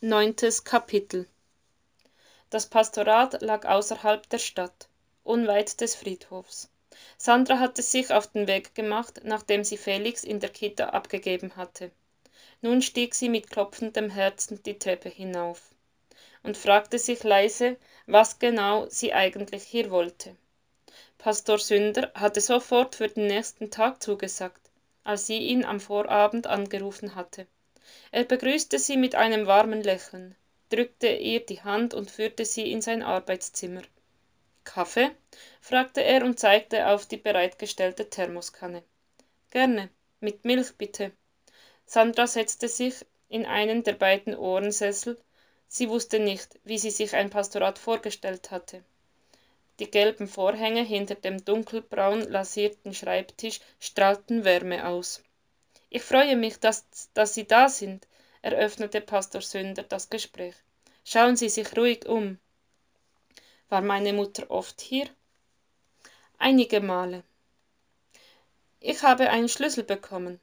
Neuntes Kapitel Das Pastorat lag außerhalb der Stadt, unweit des Friedhofs. Sandra hatte sich auf den Weg gemacht, nachdem sie Felix in der Kita abgegeben hatte. Nun stieg sie mit klopfendem Herzen die Treppe hinauf und fragte sich leise, was genau sie eigentlich hier wollte. Pastor Sünder hatte sofort für den nächsten Tag zugesagt, als sie ihn am Vorabend angerufen hatte. Er begrüßte sie mit einem warmen Lächeln, drückte ihr die Hand und führte sie in sein Arbeitszimmer. Kaffee? fragte er und zeigte auf die bereitgestellte Thermoskanne. Gerne, mit Milch bitte. Sandra setzte sich in einen der beiden Ohrensessel. Sie wusste nicht, wie sie sich ein Pastorat vorgestellt hatte. Die gelben Vorhänge hinter dem dunkelbraun lasierten Schreibtisch strahlten Wärme aus. Ich freue mich, dass, dass Sie da sind, eröffnete Pastor Sünder das Gespräch. Schauen Sie sich ruhig um. War meine Mutter oft hier? Einige Male. Ich habe einen Schlüssel bekommen.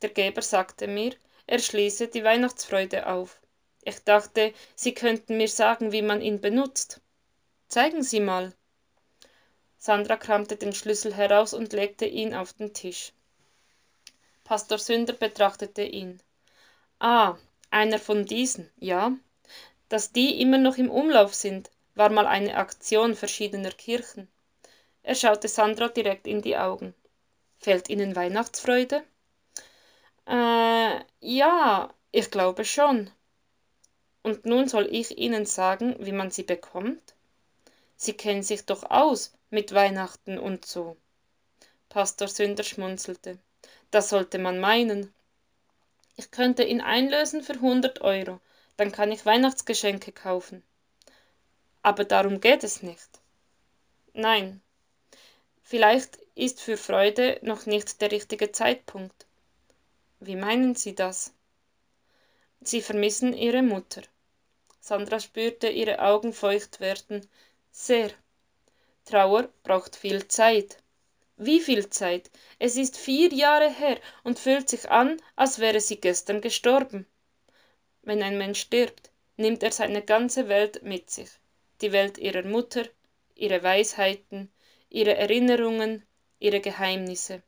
Der Geber sagte mir, er schließe die Weihnachtsfreude auf. Ich dachte, Sie könnten mir sagen, wie man ihn benutzt. Zeigen Sie mal. Sandra kramte den Schlüssel heraus und legte ihn auf den Tisch. Pastor Sünder betrachtete ihn. Ah, einer von diesen, ja. Dass die immer noch im Umlauf sind, war mal eine Aktion verschiedener Kirchen. Er schaute Sandra direkt in die Augen. Fehlt Ihnen Weihnachtsfreude? Äh, ja, ich glaube schon. Und nun soll ich Ihnen sagen, wie man sie bekommt? Sie kennen sich doch aus mit Weihnachten und so. Pastor Sünder schmunzelte. Das sollte man meinen. Ich könnte ihn einlösen für 100 Euro, dann kann ich Weihnachtsgeschenke kaufen. Aber darum geht es nicht. Nein, vielleicht ist für Freude noch nicht der richtige Zeitpunkt. Wie meinen Sie das? Sie vermissen Ihre Mutter. Sandra spürte ihre Augen feucht werden. Sehr. Trauer braucht viel Zeit. Wie viel Zeit? Es ist vier Jahre her und fühlt sich an, als wäre sie gestern gestorben. Wenn ein Mensch stirbt, nimmt er seine ganze Welt mit sich. Die Welt ihrer Mutter, ihre Weisheiten, ihre Erinnerungen, ihre Geheimnisse.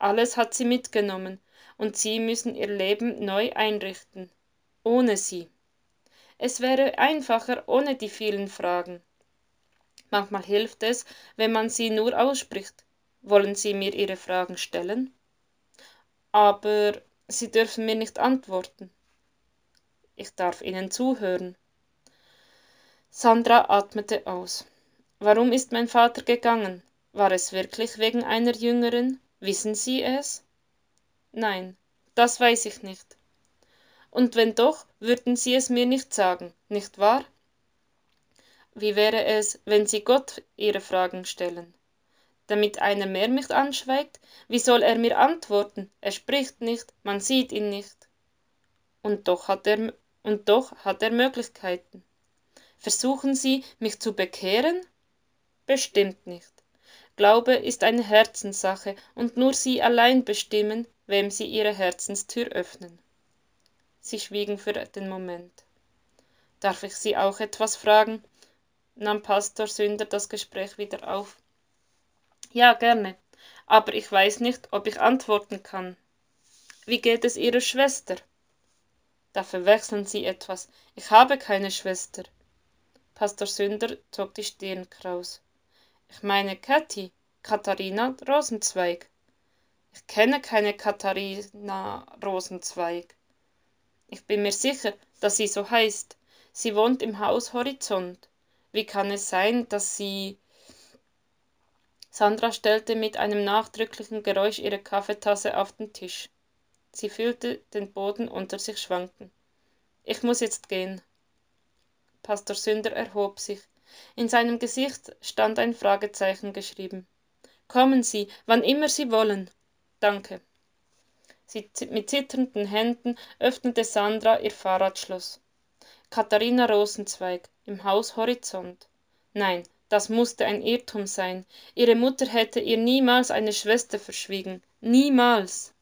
Alles hat sie mitgenommen, und sie müssen ihr Leben neu einrichten. Ohne sie. Es wäre einfacher ohne die vielen Fragen. Manchmal hilft es, wenn man sie nur ausspricht wollen Sie mir Ihre Fragen stellen? Aber Sie dürfen mir nicht antworten. Ich darf Ihnen zuhören. Sandra atmete aus. Warum ist mein Vater gegangen? War es wirklich wegen einer Jüngerin? Wissen Sie es? Nein, das weiß ich nicht. Und wenn doch, würden Sie es mir nicht sagen, nicht wahr? Wie wäre es, wenn Sie Gott Ihre Fragen stellen? Damit einer mehr mich anschweigt? Wie soll er mir antworten? Er spricht nicht, man sieht ihn nicht. Und doch hat er, und doch hat er Möglichkeiten. Versuchen Sie, mich zu bekehren? Bestimmt nicht. Glaube ist eine Herzenssache, und nur Sie allein bestimmen, wem Sie Ihre Herzenstür öffnen. Sie schwiegen für den Moment. Darf ich Sie auch etwas fragen? nahm Pastor Sünder das Gespräch wieder auf. Ja, gerne. Aber ich weiß nicht, ob ich antworten kann. Wie geht es Ihrer Schwester? Da verwechseln Sie etwas. Ich habe keine Schwester. Pastor Sünder zog die Stirn kraus. Ich meine Kathi, Katharina Rosenzweig. Ich kenne keine Katharina Rosenzweig. Ich bin mir sicher, dass sie so heißt. Sie wohnt im Haus Horizont. Wie kann es sein, dass sie Sandra stellte mit einem nachdrücklichen Geräusch ihre Kaffeetasse auf den Tisch. Sie fühlte den Boden unter sich schwanken. Ich muss jetzt gehen. Pastor Sünder erhob sich. In seinem Gesicht stand ein Fragezeichen geschrieben. Kommen Sie, wann immer Sie wollen. Danke. Sie, mit zitternden Händen öffnete Sandra ihr Fahrradschloss. Katharina Rosenzweig im Haus Horizont. Nein, das musste ein Irrtum sein. Ihre Mutter hätte ihr niemals eine Schwester verschwiegen. Niemals.